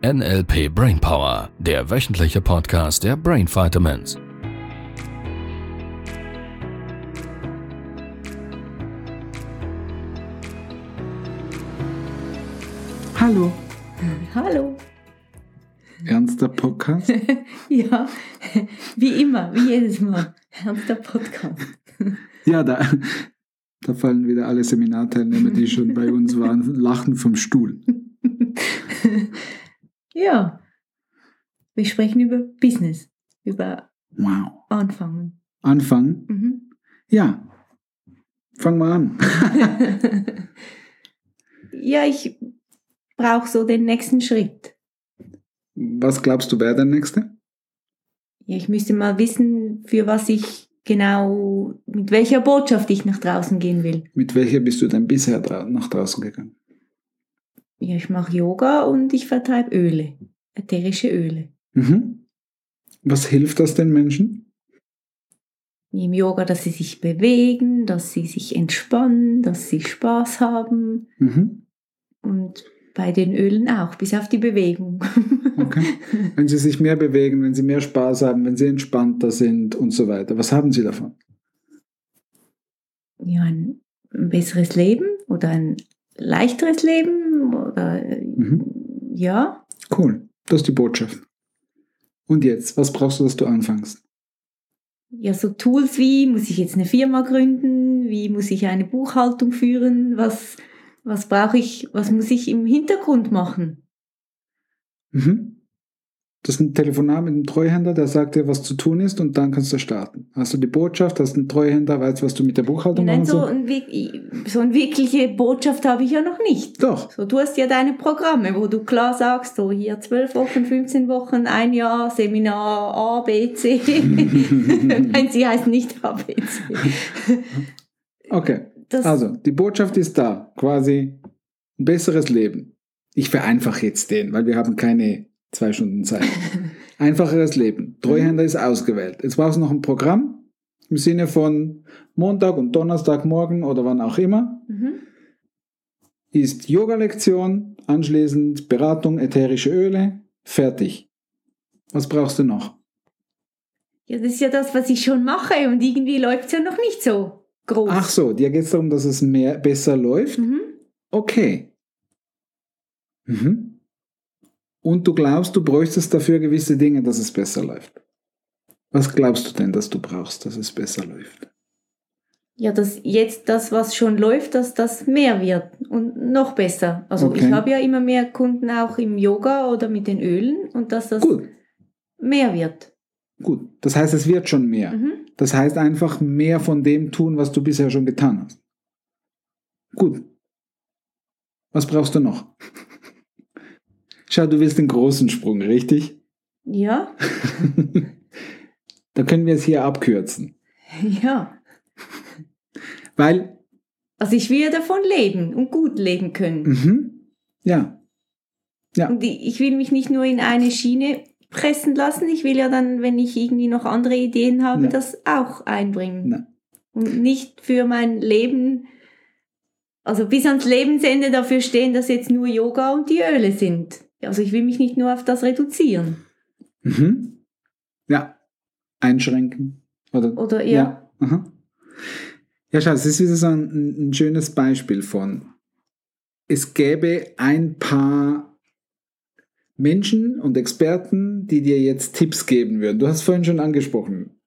NLP Brainpower, der wöchentliche Podcast der Brain Vitamins. Hallo, Hallo. ernster Podcast. Ja, wie immer, wie jedes Mal. Ernster Podcast. Ja, da, da fallen wieder alle Seminarteilnehmer, die schon bei uns waren, lachen vom Stuhl. Ja, wir sprechen über Business, über Wow. Anfangen. Anfangen? Mhm. Ja. Fang mal an. Ja, ich brauche so den nächsten Schritt. Was glaubst du, wäre der nächste? Ja, ich müsste mal wissen, für was ich genau, mit welcher Botschaft ich nach draußen gehen will. Mit welcher bist du denn bisher nach draußen gegangen? Ja, ich mache Yoga und ich vertreibe Öle, ätherische Öle. Mhm. Was hilft das den Menschen? Im Yoga, dass sie sich bewegen, dass sie sich entspannen, dass sie Spaß haben. Mhm. Und bei den Ölen auch, bis auf die Bewegung. Okay. Wenn sie sich mehr bewegen, wenn sie mehr Spaß haben, wenn sie entspannter sind und so weiter. Was haben sie davon? ja, ein, ein besseres Leben oder ein leichteres Leben oder Mhm. ja. Cool. Das ist die Botschaft. Und jetzt, was brauchst du, dass du anfängst? Ja, so Tools wie, muss ich jetzt eine Firma gründen? Wie muss ich eine Buchhaltung führen? Was, was brauche ich, was muss ich im Hintergrund machen? Mhm. Das ist ein Telefonat mit einem Treuhänder, der sagt dir, was zu tun ist und dann kannst du starten. Hast du die Botschaft, hast einen Treuhänder, weißt, was du mit der Buchhaltung Nein, machen so, ein, so eine wirkliche Botschaft habe ich ja noch nicht. Doch. So, du hast ja deine Programme, wo du klar sagst, so hier 12 Wochen, 15 Wochen, ein Jahr, Seminar A, B, C. Nein, sie heißt nicht A, B, C. Okay. Das, Also, die Botschaft ist da. Quasi ein besseres Leben. Ich vereinfache jetzt den, weil wir haben keine zwei Stunden Zeit. Einfacheres Leben. Treuhänder ist ausgewählt. Jetzt brauchst du noch ein Programm im Sinne von Montag und Donnerstagmorgen oder wann auch immer. mhm. ist Yoga-Lektion, anschließend Beratung, ätherische Öle, fertig. Was brauchst du noch? Ja, das ist ja das, was ich schon mache und irgendwie läuft es ja noch nicht so groß. Ach so, dir geht es darum, dass es mehr, besser läuft? Mhm. Okay. Mhm. Und du glaubst, du bräuchtest dafür gewisse Dinge, dass es besser läuft. Was glaubst du denn, dass du brauchst, dass es besser läuft? Ja, dass jetzt das, was schon läuft, dass das mehr wird und noch besser. Also Okay. ich habe ja immer mehr Kunden auch im Yoga oder mit den Ölen und dass das Gut, mehr wird. gut. Das heißt, es wird schon mehr. Mhm. Das heißt einfach mehr von dem tun, was du bisher schon getan hast. Gut. Was brauchst du noch? Schau, du willst den großen Sprung, richtig? Ja, da können wir es hier abkürzen. ja. Weil, Also ich will ja davon leben und gut leben können. mhm, ja, ja. Und ich will mich nicht nur in eine Schiene pressen lassen, ich will ja dann, wenn ich irgendwie noch andere Ideen habe, Ja. das auch einbringen. Na. Und nicht für mein Leben, also bis ans Lebensende dafür stehen, dass jetzt nur Yoga und die Öle sind. Also ich will mich nicht nur auf das reduzieren. Mhm. Ja. Einschränken. Oder, Oder ja. Ja. Aha. Ja, schau, es ist wieder so ein, ein schönes Beispiel von, es gäbe ein paar Menschen und Experten, die dir jetzt Tipps geben würden. Du hast vorhin schon angesprochen.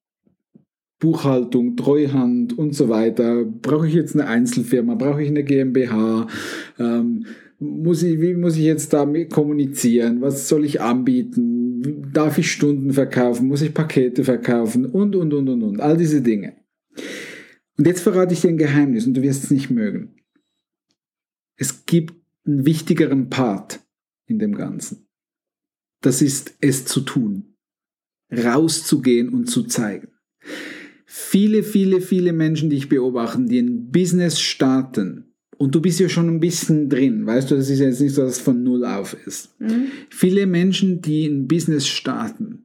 Buchhaltung, Treuhand und so weiter. Brauche ich jetzt eine Einzelfirma? Brauche ich eine GmbH? Ähm, muss ich, wie muss ich jetzt damit kommunizieren? Was soll ich anbieten? Darf ich Stunden verkaufen? Muss ich Pakete verkaufen? Und, und, und, und, und. All diese Dinge. Und jetzt verrate ich dir ein Geheimnis und du wirst es nicht mögen. Es gibt einen wichtigeren Part in dem Ganzen. Das ist es zu tun. Rauszugehen und zu zeigen. Viele, viele, viele Menschen, die ich beobachte, die ein Business starten, und du bist ja schon ein bisschen drin, weißt du, das ist ja jetzt nicht so, dass es von Null auf ist. Mhm. Viele Menschen, die ein Business starten,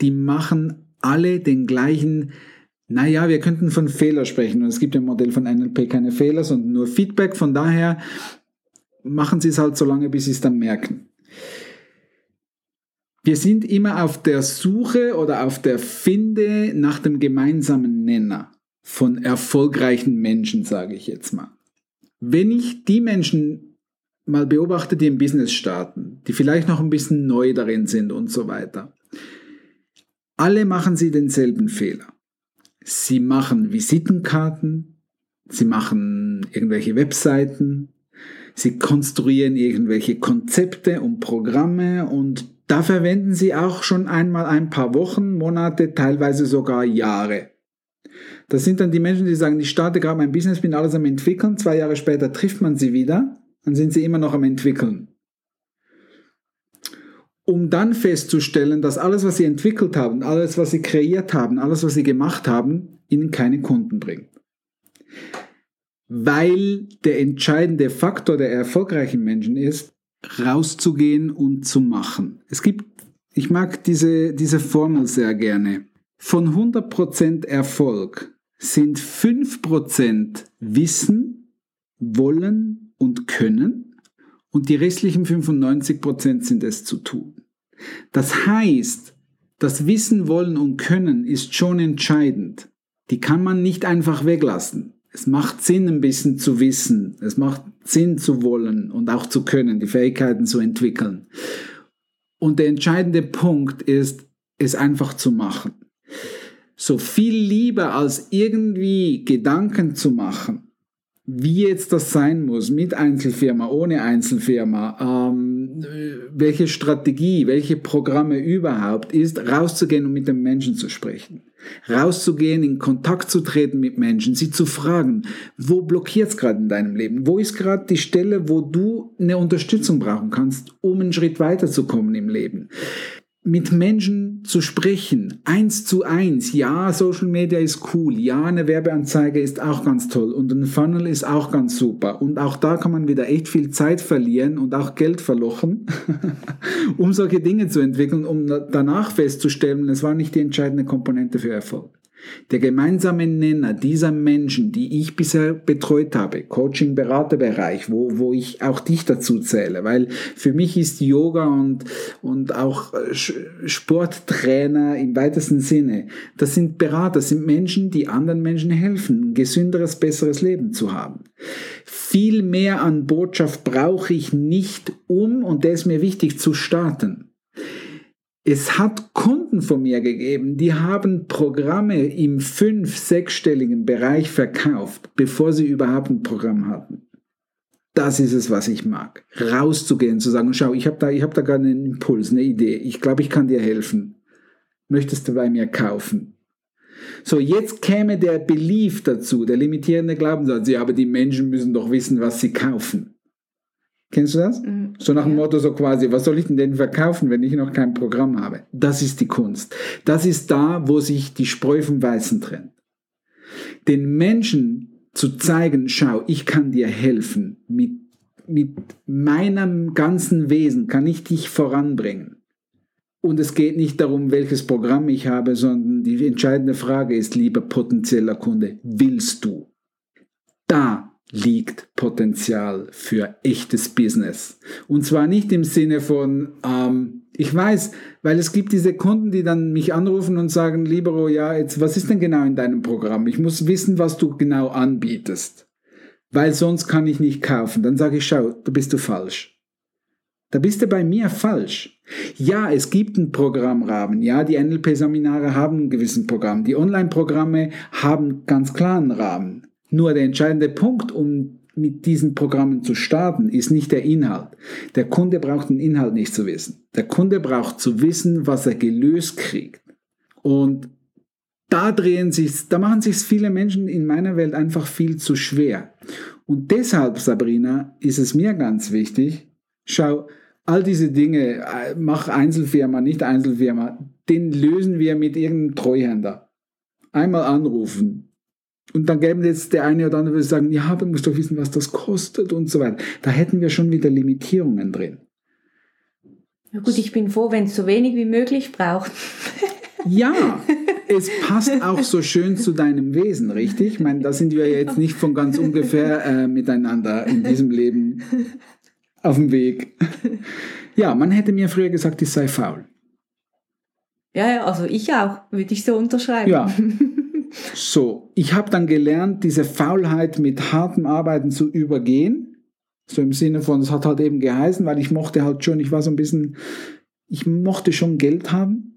die machen alle den gleichen, naja, wir könnten von Fehler sprechen und es gibt im Modell von NLP keine Fehler, sondern nur Feedback. Von daher machen sie es halt so lange, bis sie es dann merken. Wir sind immer auf der Suche oder auf der Finde nach dem gemeinsamen Nenner von erfolgreichen Menschen, sage ich jetzt mal. Wenn ich die Menschen mal beobachte, die im Business starten, die vielleicht noch ein bisschen neu darin sind und so weiter, alle machen sie denselben Fehler. Sie machen Visitenkarten, sie machen irgendwelche Webseiten, sie konstruieren irgendwelche Konzepte und Programme und da verwenden sie auch schon einmal ein paar Wochen, Monate, teilweise sogar Jahre. Das sind dann die Menschen, die sagen, ich starte gerade mein Business, bin alles am entwickeln, zwei Jahre später trifft man sie wieder, dann sind sie immer noch am entwickeln. Um dann festzustellen, dass alles, was sie entwickelt haben, alles, was sie kreiert haben, alles, was sie gemacht haben, ihnen keine Kunden bringt. Weil der entscheidende Faktor der erfolgreichen Menschen ist, rauszugehen und zu machen. Es gibt, ich mag diese, diese Formel sehr gerne. Von 100% Erfolg sind 5% Wissen, Wollen und Können und die restlichen 95% sind es zu tun. Das heißt, das Wissen, Wollen und Können ist schon entscheidend. Die kann man nicht einfach weglassen. Es macht Sinn, ein bisschen zu wissen. Es macht Sinn zu wollen und auch zu können, die Fähigkeiten zu entwickeln. Und der entscheidende Punkt ist, es einfach zu machen. So viel lieber als irgendwie Gedanken zu machen, wie jetzt das sein muss, mit Einzelfirma, ohne Einzelfirma, ähm, welche Strategie, welche Programme überhaupt ist, rauszugehen und mit den Menschen zu sprechen. Rauszugehen, in Kontakt zu treten mit Menschen, sie zu fragen, wo blockiert es gerade in deinem Leben? Wo ist gerade die Stelle, wo du eine Unterstützung brauchen kannst, um einen Schritt weiterzukommen im Leben? Mit Menschen zu sprechen, eins zu eins. Ja, Social Media ist cool. Ja, eine Werbeanzeige ist auch ganz toll. Und ein Funnel ist auch ganz super. Und auch da kann man wieder echt viel Zeit verlieren und auch Geld verlochen, um solche Dinge zu entwickeln, um danach festzustellen, es war nicht die entscheidende Komponente für Erfolg. Der gemeinsame Nenner dieser Menschen, die ich bisher betreut habe, Coaching-Beraterbereich, wo, wo ich auch dich dazu zähle, weil für mich ist Yoga und, und auch äh, Sporttrainer im weitesten Sinne, das sind Berater, das sind Menschen, die anderen Menschen helfen, ein gesünderes, besseres Leben zu haben. Viel mehr an Botschaft brauche ich nicht, um, und der ist mir wichtig, zu starten. Es hat Kunden von mir gegeben, die haben Programme im fünf-, sechsstelligen Bereich verkauft, bevor sie überhaupt ein Programm hatten. Das ist es, was ich mag. Rauszugehen, zu sagen, schau, ich habe da, ich hab da gerade einen Impuls, eine Idee. Ich glaube, ich kann dir helfen. Möchtest du bei mir kaufen? So, jetzt käme der Belief dazu, der limitierende Glaubenssatz. Ja, aber die Menschen müssen doch wissen, was sie kaufen. Kennst du das? Mhm. So nach dem Motto, so quasi, was soll ich denn denn verkaufen, wenn ich noch kein Programm habe? Das ist die Kunst. Das ist da, wo sich die Spreu vom Weißen trennt. Den Menschen zu zeigen, schau, ich kann dir helfen. Mit, mit meinem ganzen Wesen kann ich dich voranbringen. Und es geht nicht darum, welches Programm ich habe, sondern die entscheidende Frage ist, lieber potenzieller Kunde, willst du? Da liegt Potenzial für echtes Business. Und zwar nicht im Sinne von, ähm, ich weiß, weil es gibt diese Kunden, die dann mich anrufen und sagen, Libero, ja, jetzt, was ist denn genau in deinem Programm? Ich muss wissen, was du genau anbietest. Weil sonst kann ich nicht kaufen. Dann sage ich, schau, da bist du falsch. Da bist du bei mir falsch. Ja, es gibt einen Programmrahmen. Ja, die NLP-Seminare haben einen gewissen Programm. Die Online-Programme haben ganz klar einen Rahmen. Nur der entscheidende Punkt, um mit diesen Programmen zu starten, ist nicht der Inhalt. Der Kunde braucht den Inhalt nicht zu wissen. Der Kunde braucht zu wissen, was er gelöst kriegt. Und da drehen sich, da machen sich viele Menschen in meiner Welt einfach viel zu schwer. Und deshalb, Sabrina, ist es mir ganz wichtig, schau, all diese Dinge, äh, mach Einzelfirma, nicht Einzelfirma, den lösen wir mit irgendeinem Treuhänder. Einmal anrufen, und dann gäbe jetzt der eine oder andere würde sagen, ja, du musst doch wissen, was das kostet und so weiter. Da hätten wir schon wieder Limitierungen drin. Na gut, ich bin froh, wenn es so wenig wie möglich braucht. Ja, es passt auch so schön zu deinem Wesen, richtig? Ich meine, da sind wir jetzt nicht von ganz ungefähr äh, miteinander in diesem Leben auf dem Weg. Ja, man hätte mir früher gesagt, ich sei faul. Ja, ja, also ich auch, würde ich so unterschreiben. Ja. So, ich habe dann gelernt, diese Faulheit mit hartem Arbeiten zu übergehen. So im Sinne von, es hat halt eben geheißen, weil ich mochte halt schon, ich war so ein bisschen, ich mochte schon Geld haben.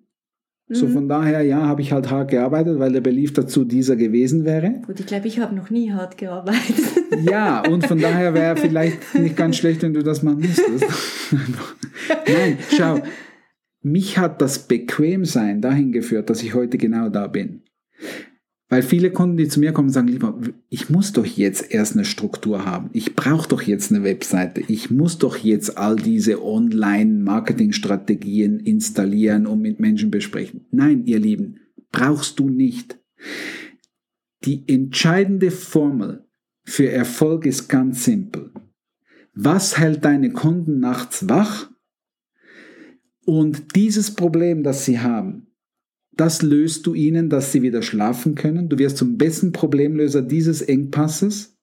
So Mhm. von daher, ja, habe ich halt hart gearbeitet, weil der Belief dazu dieser gewesen wäre. Gut, ich glaube, ich habe noch nie hart gearbeitet. Ja, und von daher wäre vielleicht nicht ganz schlecht, wenn du das mal müsstest. Nein, schau, mich hat das Bequemsein dahin geführt, dass ich heute genau da bin. Weil viele Kunden, die zu mir kommen, sagen, lieber, ich muss doch jetzt erst eine Struktur haben. Ich brauche doch jetzt eine Webseite. Ich muss doch jetzt all diese Online-Marketing-Strategien installieren und mit Menschen besprechen. Nein, ihr Lieben, brauchst du nicht. Die entscheidende Formel für Erfolg ist ganz simpel. Was hält deine Kunden nachts wach? Und dieses Problem, das sie haben, das löst du ihnen, dass sie wieder schlafen können. Du wirst zum besten Problemlöser dieses Engpasses.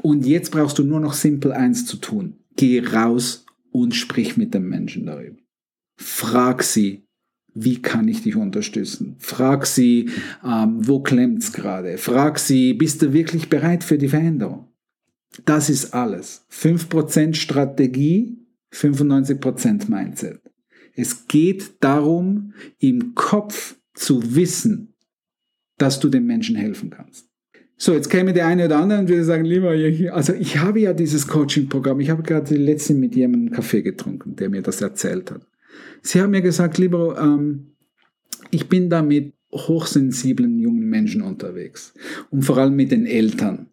Und jetzt brauchst du nur noch simpel eins zu tun. Geh raus und sprich mit dem Menschen darüber. Frag sie, wie kann ich dich unterstützen? Frag sie, ähm, wo klemmt's gerade? Frag sie, bist du wirklich bereit für die Veränderung? Das ist alles. 5% Strategie, 95% Mindset. Es geht darum, im Kopf zu wissen, dass du den Menschen helfen kannst. So, jetzt käme der eine oder andere und würde sagen, lieber, also ich habe ja dieses Coaching-Programm, ich habe gerade letztens mit jemandem einen Kaffee getrunken, der mir das erzählt hat. Sie haben mir gesagt, lieber, ähm, ich bin da mit hochsensiblen jungen Menschen unterwegs und vor allem mit den Eltern.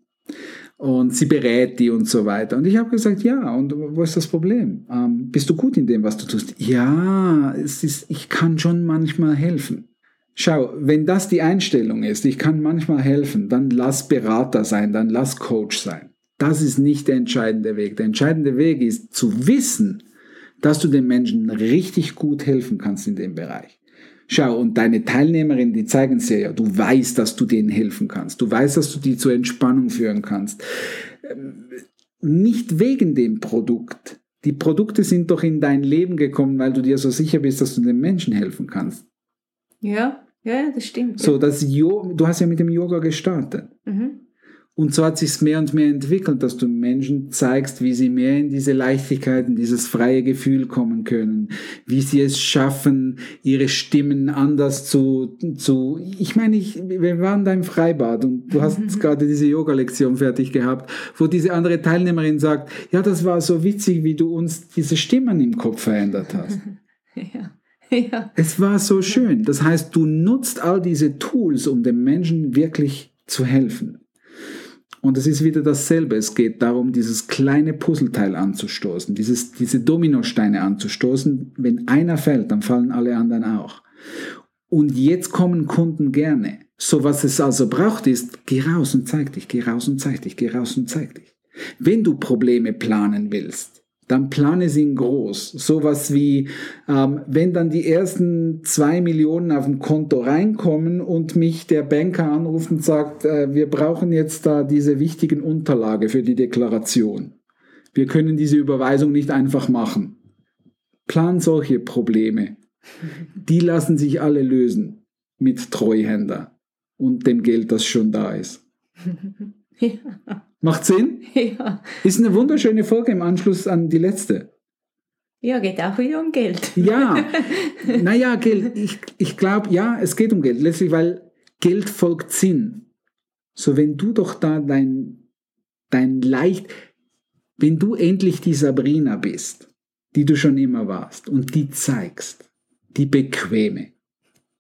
Und sie berät die und so weiter. Und ich habe gesagt, ja, und wo ist das Problem? Ähm, bist du gut in dem, was du tust? Ja, es ist, ich kann schon manchmal helfen. Schau, wenn das die Einstellung ist, ich kann manchmal helfen, dann lass Berater sein, dann lass Coach sein. Das ist nicht der entscheidende Weg. Der entscheidende Weg ist zu wissen, dass du den Menschen richtig gut helfen kannst in dem Bereich. Schau, und deine Teilnehmerinnen, die zeigen es dir ja, du weißt, dass du denen helfen kannst. Du weißt, dass du die zur Entspannung führen kannst. Ähm, Nicht wegen dem Produkt. Die Produkte sind doch in dein Leben gekommen, weil du dir so sicher bist, dass du den Menschen helfen kannst. Ja, ja, das stimmt. So, das jo du hast ja mit dem Yoga gestartet. Mhm. Und so hat sich mehr und mehr entwickelt, dass du Menschen zeigst, wie sie mehr in diese Leichtigkeit, in dieses freie Gefühl kommen können, wie sie es schaffen, ihre Stimmen anders zu, zu ich meine, ich, wir waren da im Freibad und du hast gerade diese Yoga-Lektion fertig gehabt, wo diese andere Teilnehmerin sagt, ja, das war so witzig, wie du uns diese Stimmen im Kopf verändert hast. Ja. Ja. Es war so schön. Das heißt, du nutzt all diese Tools, um dem Menschen wirklich zu helfen. Und es ist wieder dasselbe. Es geht darum, dieses kleine Puzzleteil anzustoßen, dieses, diese Dominosteine anzustoßen. Wenn einer fällt, dann fallen alle anderen auch. Und jetzt kommen Kunden gerne. So was es also braucht ist, geh raus und zeig dich, geh raus und zeig dich, geh raus und zeig dich. Wenn du Probleme planen willst, dann plane sie in groß. Sowas wie, ähm, wenn dann die ersten zwei Millionen auf dem Konto reinkommen und mich der Banker anruft und sagt, äh, wir brauchen jetzt da diese wichtigen Unterlage für die Deklaration. Wir können diese Überweisung nicht einfach machen. Plan solche Probleme. Die lassen sich alle lösen mit Treuhänder und dem Geld, das schon da ist. Ja. Macht Sinn? Ja. Ist eine wunderschöne Folge im Anschluss an die letzte. ja, geht auch wieder um Geld. Ja, naja, Geld. Ich, ich glaube, ja, es geht um Geld. Letztlich, weil Geld folgt Sinn. So, wenn du doch da dein, dein Leicht, wenn du endlich die Sabrina bist, die du schon immer warst und die zeigst, die bequeme,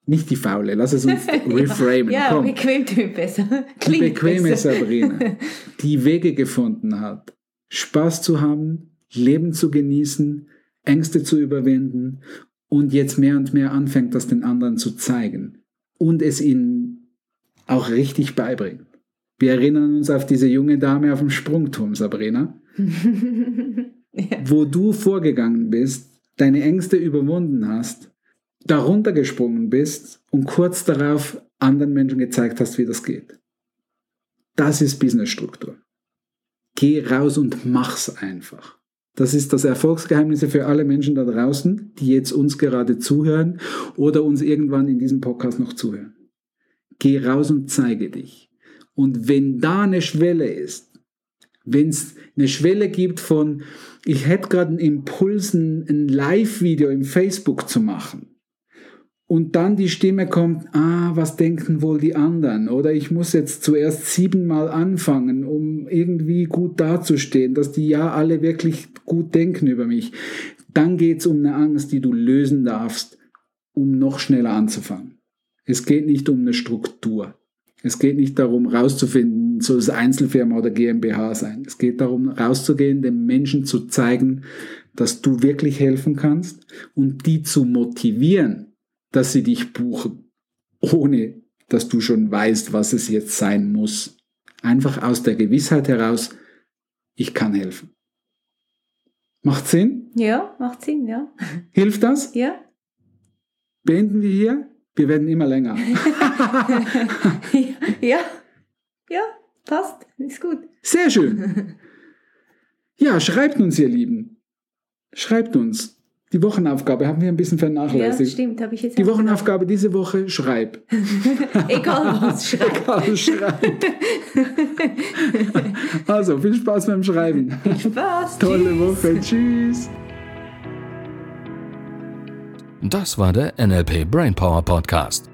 nicht die faule, lass es uns reframen. Ja, komm. bequem klingt besser. die Klingt bequeme besser. Sabrina, die Wege gefunden hat, Spaß zu haben, Leben zu genießen, Ängste zu überwinden und jetzt mehr und mehr anfängt, das den anderen zu zeigen und es ihnen auch richtig beibringt. Wir erinnern uns auf diese junge Dame auf dem Sprungturm, Sabrina, ja. wo du vorgegangen bist, deine Ängste überwunden hast, darunter gesprungen bist und kurz darauf anderen Menschen gezeigt hast, wie das geht. Das ist Businessstruktur. Geh raus und mach's einfach. Das ist das Erfolgsgeheimnis für alle Menschen da draußen, die jetzt uns gerade zuhören oder uns irgendwann in diesem Podcast noch zuhören. Geh raus und zeige dich. Und wenn da eine Schwelle ist, wenn es eine Schwelle gibt von, ich hätte gerade einen Impuls, ein Live-Video im Facebook zu machen, und dann die Stimme kommt, ah, was denken wohl die anderen? Oder ich muss jetzt zuerst siebenmal anfangen, um irgendwie gut dazustehen, dass die ja alle wirklich gut denken über mich. Dann geht es um eine Angst, die du lösen darfst, um noch schneller anzufangen. Es geht nicht um eine Struktur. Es geht nicht darum, rauszufinden, soll es Einzelfirma oder GmbH sein. Es geht darum, rauszugehen, den Menschen zu zeigen, dass du wirklich helfen kannst und die zu motivieren, dass sie dich buchen, ohne dass du schon weißt, was es jetzt sein muss. Einfach aus der Gewissheit heraus, ich kann helfen. Macht Sinn? Ja, macht Sinn, ja. Hilft das? Ja. Beenden wir hier? Wir werden immer länger. ja, ja, passt, ist gut. Sehr schön. Ja, schreibt uns, ihr Lieben. Schreibt uns. Die Wochenaufgabe haben wir ein bisschen vernachlässigt. Ja, stimmt, habe ich jetzt Die Wochenaufgabe diese Woche, schreib. Egal was, schreib. Egal, schreib. also, viel Spaß beim Schreiben. Viel Spaß. Tolle Tschüss. Woche. Tschüss. Das war der NLP Brainpower Podcast.